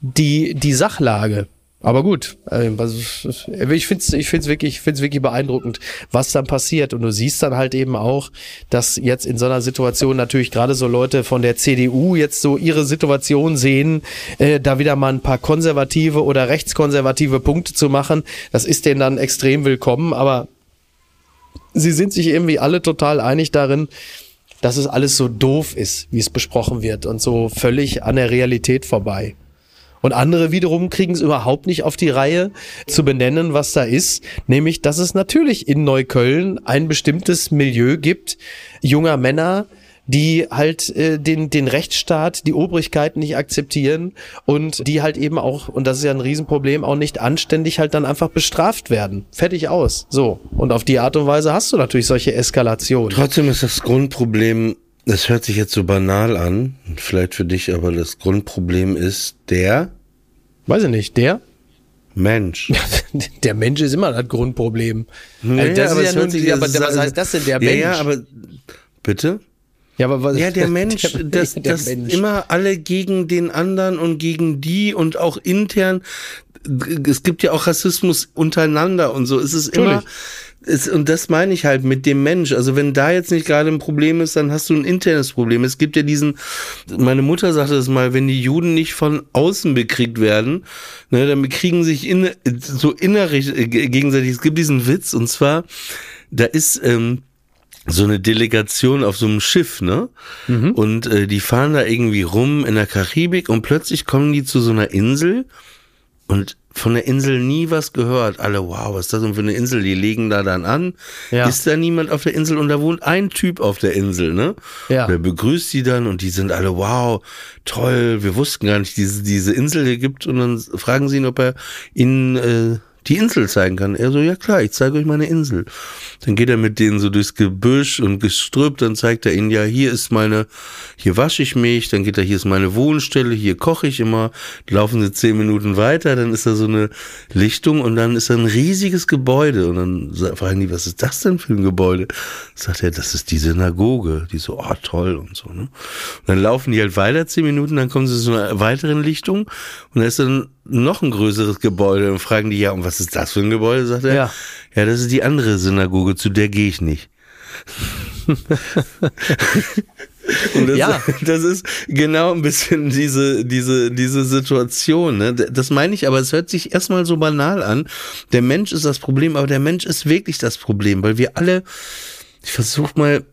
die, die Sachlage. Aber gut, äh, also, ich finde es ich find's wirklich, find's wirklich beeindruckend, was dann passiert. Und du siehst dann halt eben auch, dass jetzt in so einer Situation natürlich gerade so Leute von der CDU jetzt so ihre Situation sehen, äh, da wieder mal ein paar konservative oder rechtskonservative Punkte zu machen. Das ist denen dann extrem willkommen, aber sie sind sich irgendwie alle total einig darin, dass es alles so doof ist, wie es besprochen wird und so völlig an der Realität vorbei. Und andere wiederum kriegen es überhaupt nicht auf die Reihe zu benennen, was da ist. Nämlich, dass es natürlich in Neukölln ein bestimmtes Milieu gibt, junger Männer, die halt äh, den, den Rechtsstaat, die Obrigkeit nicht akzeptieren und die halt eben auch, und das ist ja ein Riesenproblem, auch nicht anständig halt dann einfach bestraft werden. Fertig aus. So. Und auf die Art und Weise hast du natürlich solche Eskalationen. Trotzdem ist das Grundproblem, das hört sich jetzt so banal an, vielleicht für dich, aber das Grundproblem ist der Weiß ich nicht, der? Mensch. Der Mensch ist immer das Grundproblem. Ja, Also das aber ist ja hört sich- aber was heißt das denn, der ja, Mensch? Ja, aber bitte? Ja, aber was, Ja, der Mensch, der, dass der Mensch. immer alle gegen den anderen und gegen die und auch intern. Es gibt ja auch Rassismus untereinander und so. Es ist immer, Natürlich. Es, und das meine ich halt mit dem Mensch. Also wenn da jetzt nicht gerade ein Problem ist, dann hast du ein internes Problem. Es gibt ja diesen, meine Mutter sagte es mal, wenn die Juden nicht von außen bekriegt werden, ne, dann bekriegen sich in, so innerlich äh, gegenseitig. Es gibt diesen Witz und zwar, da ist, ähm, so eine Delegation auf so einem Schiff, ne? Und äh, die fahren da irgendwie rum in der Karibik und plötzlich kommen die zu so einer Insel und von der Insel nie was gehört. Alle, wow, was ist das denn für eine Insel? Die legen da dann an. Ja. Ist da niemand auf der Insel und da wohnt ein Typ auf der Insel, ne? Ja. Der begrüßt die dann und die sind alle, wow, toll, wir wussten gar nicht, diese, diese Insel hier gibt und dann fragen sie ihn, ob er ihnen äh, die Insel zeigen kann. Er so, ja klar, ich zeige euch meine Insel. Dann geht er mit denen so durchs Gebüsch und Gestrüpp, dann zeigt er ihnen, ja, hier ist meine, hier wasche ich mich, dann geht er, hier ist meine Wohnstelle, hier koche ich immer, laufen sie zehn Minuten weiter, dann ist da so eine Lichtung und dann ist da ein riesiges Gebäude und dann fragen die, was ist das denn für ein Gebäude? Sagt er, das ist die Synagoge. Die so, oh toll und so, ne? Und dann laufen die halt weiter zehn Minuten, dann kommen sie zu einer weiteren Lichtung und da ist dann noch ein größeres Gebäude und fragen die, ja, und was ist das für ein Gebäude? Sagt er, Ja. ja, das ist die andere Synagoge, zu der gehe ich nicht. Und das, Ja. das ist genau ein bisschen diese, diese, diese Situation. Ne? Das meine ich, aber es hört sich erstmal so banal an. Der Mensch ist das Problem, aber der Mensch ist wirklich das Problem, weil wir alle, ich versuche mal,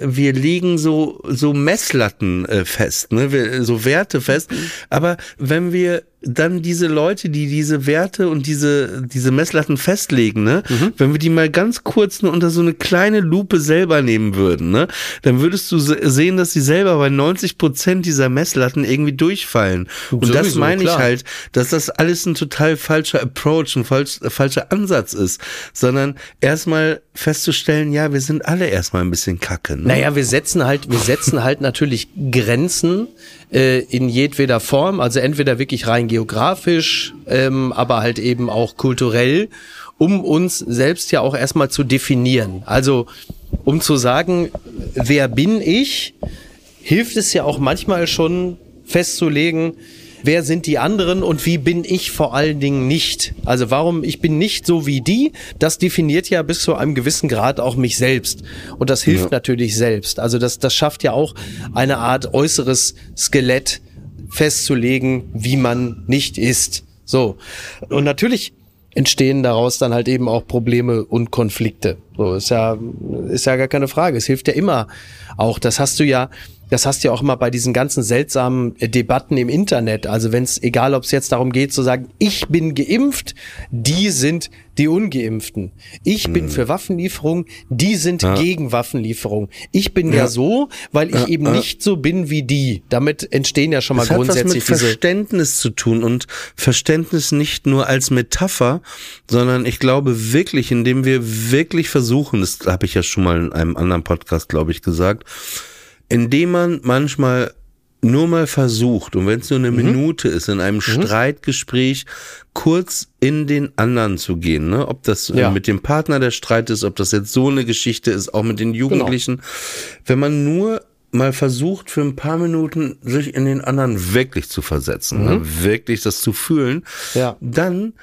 wir legen so so Messlatten äh, fest, ne, wir, so Werte fest. Aber wenn wir dann diese Leute, die diese Werte und diese diese Messlatten festlegen, ne, wenn wir die mal ganz kurz nur unter so eine kleine Lupe selber nehmen würden, ne, dann würdest du se- sehen, dass sie selber bei 90 Prozent dieser Messlatten irgendwie durchfallen. Und das Sowieso, meine ich klar. halt, dass das alles ein total falscher Approach, ein falsch, äh, falscher Ansatz ist, sondern erstmal festzustellen, ja, wir sind alle erstmal ein bisschen kacke. Ne? Naja, wir setzen halt, wir setzen halt natürlich Grenzen äh, in jedweder Form, also entweder wirklich rein geografisch, ähm, aber halt eben auch kulturell, um uns selbst ja auch erstmal zu definieren. Also um zu sagen, wer bin ich, hilft es ja auch manchmal schon festzulegen, wer sind die anderen und wie bin ich vor allen Dingen nicht. Also warum ich bin nicht so wie die, das definiert ja bis zu einem gewissen Grad auch mich selbst. Und das hilft natürlich selbst. Also das, das schafft ja auch eine Art äußeres Skelett festzulegen, wie man nicht ist. So. Und natürlich entstehen daraus dann halt eben auch Probleme und Konflikte. So ist ja ist ja gar keine Frage. Es hilft ja immer auch. Das hast du ja, das hast du ja auch immer bei diesen ganzen seltsamen äh, Debatten im Internet. Also wenn es egal, ob es jetzt darum geht zu sagen, ich bin geimpft, die sind die Ungeimpften. Ich bin für Waffenlieferung, die sind gegen Waffenlieferung. Ich bin ja, so, weil ich eben nicht so bin wie die. Damit entstehen ja schon mal Das hat was mit grundsätzlich Verständnis zu tun und Verständnis nicht nur als Metapher, sondern ich glaube wirklich, indem wir wirklich versuchen, das habe ich ja schon mal in einem anderen Podcast, glaube ich, gesagt, indem man manchmal nur mal versucht, und wenn es nur eine Minute ist, in einem Streitgespräch kurz in den anderen zu gehen, ne? ob das äh, Ja. mit dem Partner der Streit ist, ob das jetzt so eine Geschichte ist, auch mit den Jugendlichen, wenn man nur mal versucht, für ein paar Minuten sich in den anderen wirklich zu versetzen, ne? wirklich das zu fühlen, Ja. dann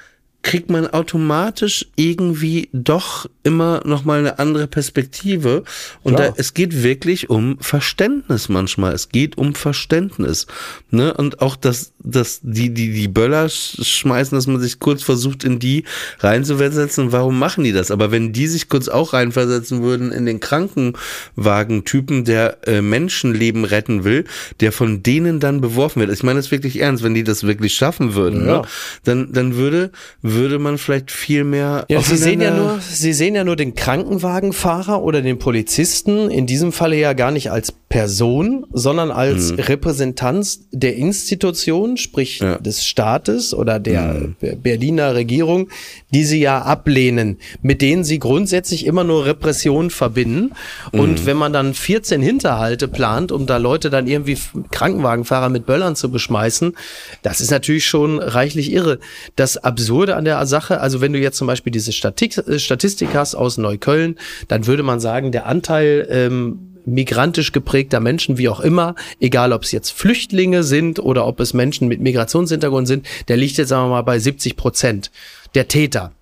kriegt man automatisch irgendwie doch immer noch mal eine andere Perspektive. Und da, es geht wirklich um Verständnis manchmal. Es geht um Verständnis ne? Und auch dass dass die die die Böller sch- schmeißen dass man sich kurz versucht in die reinzuversetzen. Warum machen die das? Aber wenn die sich kurz auch reinversetzen würden in den Krankenwagen-Typen der äh, Menschenleben retten will der von denen dann beworfen wird. Ich meine das wirklich ernst. Wenn die das wirklich schaffen würden Ja. ne? dann dann würde würde man vielleicht viel mehr Ja, Sie sehen ja nur, Sie sehen ja nur den Krankenwagenfahrer oder den Polizisten, in diesem Falle ja gar nicht als Person, sondern als Repräsentanz der Institution, sprich Ja. des Staates oder der Berliner Regierung, die sie ja ablehnen, mit denen sie grundsätzlich immer nur Repression verbinden. Und wenn man dann 14 Hinterhalte plant, um da Leute dann irgendwie Krankenwagenfahrer mit Böllern zu beschmeißen, das ist natürlich schon reichlich irre. Das Absurde an der Sache, also wenn du jetzt zum Beispiel diese Statik, Statistik hast aus Neukölln, dann würde man sagen, der Anteil ähm, migrantisch geprägter Menschen, wie auch immer, egal ob es jetzt Flüchtlinge sind oder ob es Menschen mit Migrationshintergrund sind, der liegt jetzt, sagen wir mal, bei 70 Prozent der Täter.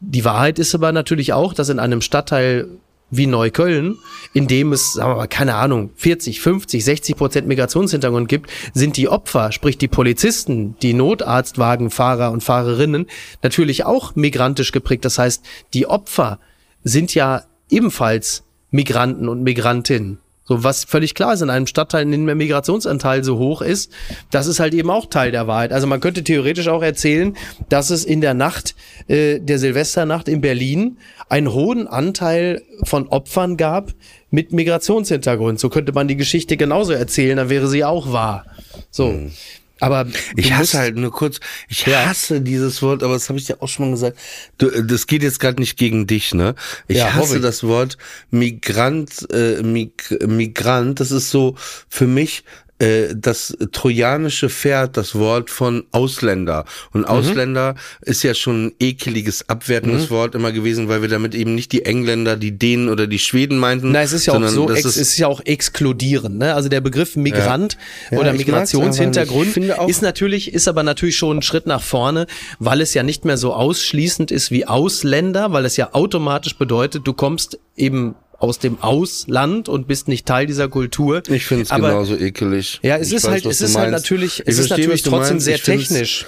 Die Wahrheit ist aber natürlich auch, dass in einem Stadtteil wie Neukölln, in dem es, sagen wir mal, keine Ahnung, 40, 50, 60 Prozent Migrationshintergrund gibt, sind die Opfer, sprich die Polizisten, die Notarztwagenfahrer und Fahrerinnen, natürlich auch migrantisch geprägt. Das heißt, die Opfer sind ja ebenfalls Migranten und Migrantinnen. So, was völlig klar ist in einem Stadtteil, in dem der Migrationsanteil so hoch ist, das ist halt eben auch Teil der Wahrheit. Also man könnte theoretisch auch erzählen, dass es in der Nacht, äh, der Silvesternacht in Berlin, einen hohen Anteil von Opfern gab mit Migrationshintergrund. So könnte man die Geschichte genauso erzählen, dann wäre sie auch wahr. So. Aber Ich hasse halt nur kurz, ich hasse dieses Wort, aber das habe ich dir auch schon mal gesagt. Du, äh, das geht jetzt gerade nicht gegen dich, ne? Ich Ja, hasse ich. das Wort Migrant, äh, Mig Migrant. Das ist so für mich äh, das trojanische Pferd, das Wort von Ausländer. Mhm. Und Ausländer ist ja schon ein ekeliges, abwertendes Wort immer gewesen, weil wir damit eben nicht die Engländer, die Dänen oder die Schweden meinten. Na, es ist ja auch so, ex, es ist ja auch exkludierend, ne? Also der Begriff Migrant Ja, oder mag's Migrationshintergrund ist natürlich, ist aber natürlich schon ein Schritt nach vorne, weil es ja nicht mehr so ausschließend ist wie Ausländer, weil es ja automatisch bedeutet, du kommst eben aus dem Ausland und bist nicht Teil dieser Kultur. ich finde es genauso ekelig. Ja, es Ich ist weiß, halt, was es ist halt natürlich, Ich es ist verstehe, natürlich trotzdem sehr technisch.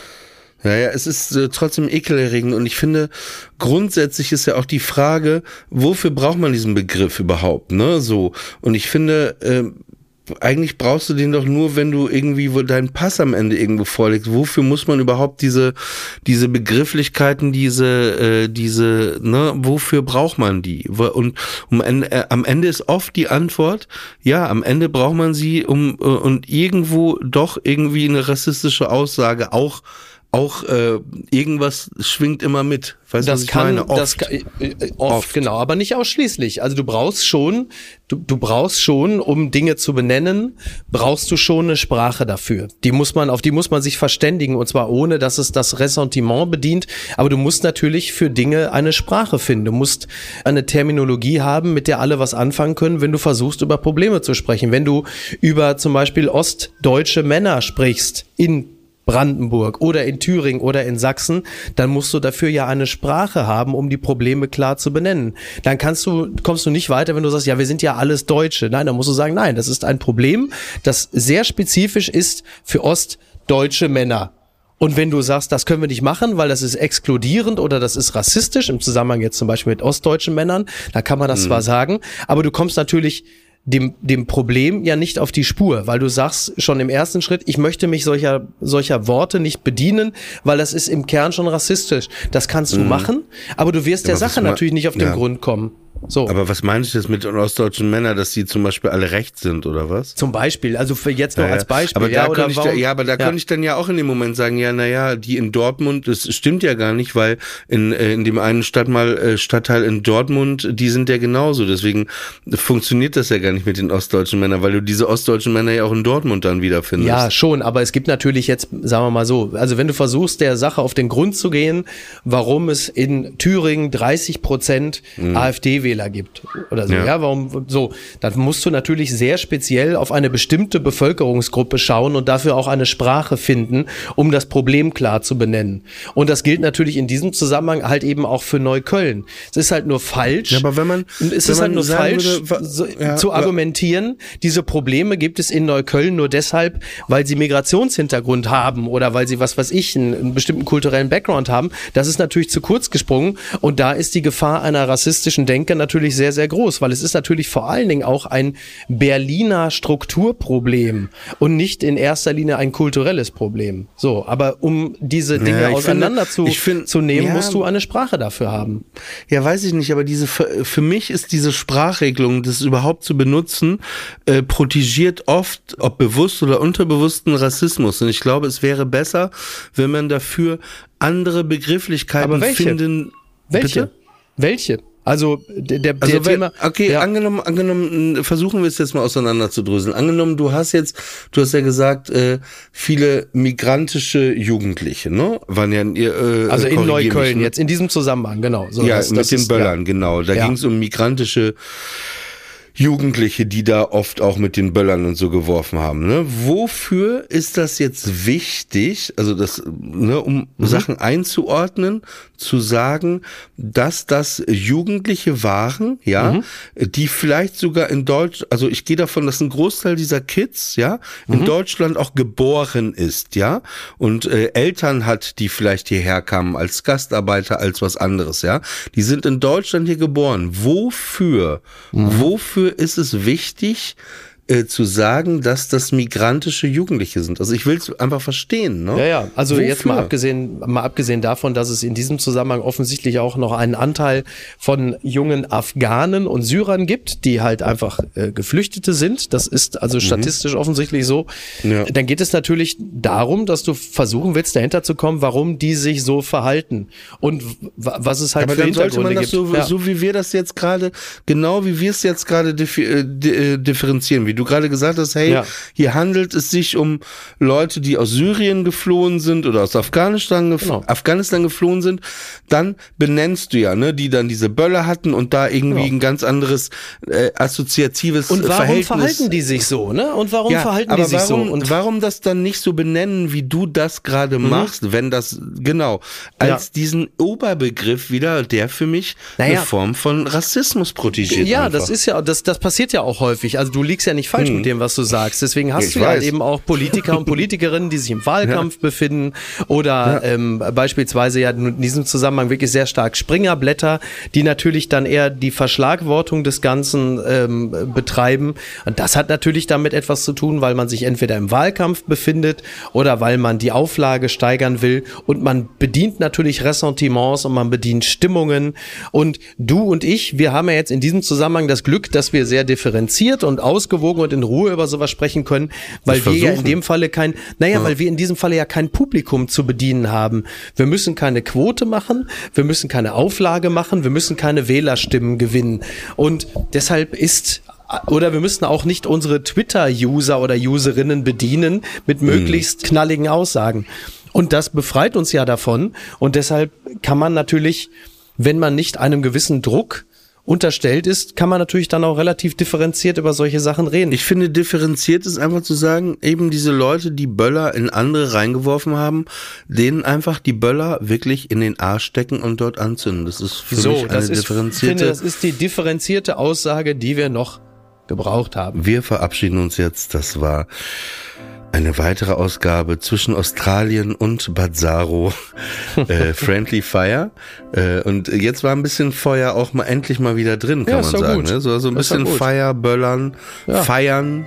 Ja, ja, es ist äh, trotzdem ekelerregend und ich finde, grundsätzlich ist ja auch die Frage, wofür braucht man diesen Begriff überhaupt, ne, so. Und ich finde, äh, eigentlich brauchst du den doch nur, wenn du irgendwie deinen Pass am Ende irgendwo vorlegst. Wofür muss man überhaupt diese diese Begrifflichkeiten, diese äh, diese ne, wofür braucht man die? Und um, äh, am Ende ist oft die Antwort, ja, am Ende braucht man sie um äh, und irgendwo doch irgendwie eine rassistische Aussage auch auch äh, irgendwas schwingt immer mit. Weißt du, was Das ich kann, meine? Oft. das kann, äh, äh, oft, Oft. genau, aber nicht ausschließlich. Also du brauchst schon, du, du brauchst schon, um Dinge zu benennen, brauchst du schon eine Sprache dafür. Die muss man, auf die muss man sich verständigen und zwar ohne, dass es das Ressentiment bedient. Aber du musst natürlich für Dinge eine Sprache finden. Du musst eine Terminologie haben, mit der alle was anfangen können, wenn du versuchst, über Probleme zu sprechen. Wenn du über zum Beispiel ostdeutsche Männer sprichst in Brandenburg oder in Thüringen oder in Sachsen, dann musst du dafür ja eine Sprache haben, um die Probleme klar zu benennen. Dann kannst du, kommst du nicht weiter, wenn du sagst, ja, wir sind ja alles Deutsche. Nein, dann musst du sagen, nein, das ist ein Problem, das sehr spezifisch ist für ostdeutsche Männer. Und wenn du sagst, das können wir nicht machen, weil das ist exkludierend oder das ist rassistisch, im Zusammenhang jetzt zum Beispiel mit ostdeutschen Männern, dann kann man das zwar sagen, aber du kommst natürlich dem, dem Problem ja nicht auf die Spur, weil du sagst schon im ersten Schritt, ich möchte mich solcher, solcher Worte nicht bedienen, weil das ist im Kern schon rassistisch. Das kannst du machen, aber du wirst der aber was Sache natürlich nicht auf den ja. Grund kommen. So. Aber was meinst du jetzt mit den ostdeutschen Männern, dass die zum Beispiel alle rechts sind oder was? zum Beispiel, also für jetzt noch Ja, als ja. Beispiel. Aber da ja, oder könnte ich, da, ja, aber da könnte ich dann ja auch in dem Moment sagen, ja, naja, die in Dortmund, das stimmt ja gar nicht, weil in, äh, in dem einen Stadtmal, äh, Stadtteil in Dortmund, die sind ja genauso. Deswegen funktioniert das ja gar nicht mit den ostdeutschen Männern, weil du diese ostdeutschen Männer ja auch in Dortmund dann wiederfindest. Ja, schon, aber es gibt natürlich jetzt, sagen wir mal so, also wenn du versuchst, der Sache auf den Grund zu gehen, warum es in Thüringen 30 Prozent AfD-Wähler gibt oder so, ja. Ja. warum so, dann musst du natürlich sehr speziell auf eine bestimmte Bevölkerungsgruppe schauen und dafür auch eine Sprache finden, um das Problem klar zu benennen. Und das gilt natürlich in diesem Zusammenhang halt eben auch für Neukölln. Es ist halt nur falsch. Ja, aber wenn man- es ist halt nur falsch, würde, so, ja, zu argumentieren, diese Probleme gibt es in Neukölln nur deshalb, weil sie Migrationshintergrund haben oder weil sie, was weiß ich, einen, einen bestimmten kulturellen Background haben. Das ist natürlich zu kurz gesprungen und da ist die Gefahr einer rassistischen Denke natürlich sehr, sehr groß, weil es ist natürlich vor allen Dingen auch ein Berliner Strukturproblem und nicht in erster Linie ein kulturelles Problem. So, aber um diese Dinge Ja, auseinander finde- zu, ich find- zu nehmen, ja. musst du eine Sprache dafür haben. Ja, weiß ich nicht, aber diese für, mich ist diese Sprachregelung, das überhaupt zu benutzen, äh, protegiert oft, ob bewusst oder unterbewussten Rassismus. Und ich glaube, es wäre besser, wenn man dafür andere Begrifflichkeiten finden. Welche? Bitte? Welche? Also der, der, Also der wenn, Thema. okay, ja. angenommen, angenommen, versuchen wir es jetzt mal auseinanderzudröseln. Angenommen, du hast jetzt, du hast ja gesagt, äh, viele migrantische Jugendliche, ne? Waren ja, äh, Also in Neukölln ne? jetzt, in diesem Zusammenhang, genau. So, ja, das- mit das den ist- Böllern, genau. Da Ja. ging es um migrantische Jugendliche, die da oft auch mit den Böllern und so geworfen haben. Ne? Wofür ist das jetzt wichtig, also das, ne, um Mhm. Sachen einzuordnen, zu sagen, dass das Jugendliche waren, ja, die vielleicht sogar in Deutsch, also ich gehe davon, dass ein Großteil dieser Kids, ja, in Deutschland auch geboren ist, ja, und äh, Eltern hat, die vielleicht hierher kamen als Gastarbeiter, als was anderes, ja, die sind in Deutschland hier geboren. Wofür, wofür ist es wichtig, äh, zu sagen, dass das migrantische Jugendliche sind. Also ich will es einfach verstehen. Ne? Ja, ja, also Wofür? jetzt mal abgesehen, mal abgesehen davon, dass es in diesem Zusammenhang offensichtlich auch noch einen Anteil von jungen Afghanen und Syrern gibt, die halt einfach äh, Geflüchtete sind. Das ist also statistisch offensichtlich so. Mhm. Ja. Dann geht es natürlich darum, dass du versuchen willst, dahinter zu kommen, warum die sich so verhalten und was es halt Aber für dann sollte man das so, Ja. so wie wir das jetzt gerade, genau wie wir es jetzt gerade äh, äh, differenzieren, wie du gerade gesagt hast, hey, Ja. hier handelt es sich um Leute, die aus Syrien geflohen sind oder aus Afghanistan, gef Genau. Afghanistan geflohen sind, dann benennst du ja, ne, die dann diese Böller hatten und da irgendwie Genau. ein ganz anderes äh, assoziatives und warum Verhältnis. verhalten die sich so, ne? Und warum verhalten aber die sich warum, so? Und warum das dann nicht so benennen, wie du das gerade machst, wenn das, genau, als Mhm. Ja. diesen Oberbegriff wieder, der für mich Naja. eine Form von Rassismus protegiert. Ja, einfach. das ist ja, das, das passiert ja auch häufig. Also du liegst ja nicht falsch mit dem, was du sagst. Deswegen hast Hm. Ich du ja weiß. eben auch Politiker und Politikerinnen, die sich im Wahlkampf befinden oder ähm, beispielsweise ja in diesem Zusammenhang wirklich sehr stark Springerblätter, die natürlich dann eher die Verschlagwortung des Ganzen ähm, betreiben. Und das hat natürlich damit etwas zu tun, weil man sich entweder im Wahlkampf befindet oder weil man die Auflage steigern will und man bedient natürlich Ressentiments und man bedient Stimmungen und du und ich, wir haben ja jetzt in diesem Zusammenhang das Glück, dass wir sehr differenziert und ausgewogen und in Ruhe über sowas sprechen können, weil Das wir ja in dem Falle kein, naja, weil wir in diesem Falle ja kein Publikum zu bedienen haben. Wir müssen keine Quote machen, wir müssen keine Auflage machen, wir müssen keine Wählerstimmen gewinnen und deshalb ist oder wir müssen auch nicht unsere Twitter-User oder Userinnen bedienen mit möglichst knalligen Aussagen. Und das befreit uns ja davon. Und deshalb kann man natürlich, wenn man nicht einem gewissen Druck unterstellt ist, kann man natürlich dann auch relativ differenziert über solche Sachen reden. Ich finde, differenziert ist einfach zu sagen, eben diese Leute, die Böller in andere reingeworfen haben, denen einfach die Böller wirklich in den Arsch stecken und dort anzünden. Das ist für mich so, eine das ist, ich differenzierte. finde, das ist die differenzierte Aussage, die wir noch gebraucht haben. Wir verabschieden uns jetzt. Das war eine weitere Ausgabe zwischen Australien und Bazzaro, äh, Friendly Fire. Äh, und jetzt war ein bisschen Feuer auch mal endlich mal wieder drin, kann Ja, man sagen. gut. Ne? So, so ein doch bisschen. Fire, Böllern, Ja. Feiern.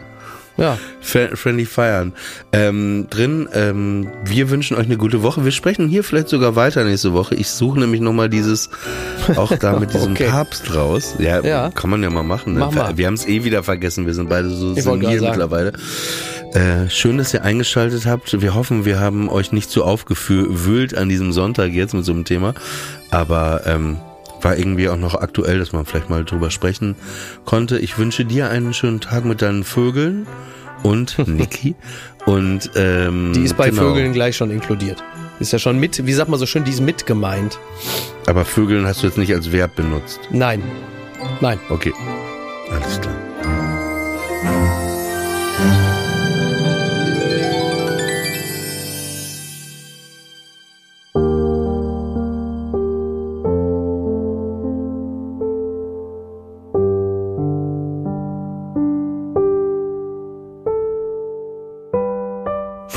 Ja, Fr- Friendly Feiern ähm, drin. Ähm, wir wünschen euch eine gute Woche. Wir sprechen hier vielleicht sogar weiter nächste Woche. Ich suche nämlich nochmal dieses, auch da mit diesem Okay. Papst raus. Ja, Ja. kann man ja mal machen. Ne? Mach mal. Wir haben es eh wieder vergessen. Wir sind beide so senil mittlerweile. Äh, schön, dass ihr eingeschaltet habt. Wir hoffen, wir haben euch nicht zu aufgewühlt an diesem Sonntag jetzt mit so einem Thema. Aber ähm, war irgendwie auch noch aktuell, dass man vielleicht mal drüber sprechen konnte. Ich wünsche dir einen schönen Tag mit deinen Vögeln und Niki. und ähm, die ist bei genau. Vögeln gleich schon inkludiert. Ist ja schon mit, wie sagt man so schön, die ist mit gemeint. Aber Vögeln hast du jetzt nicht als Verb benutzt. Nein. Nein. Okay. Alles klar.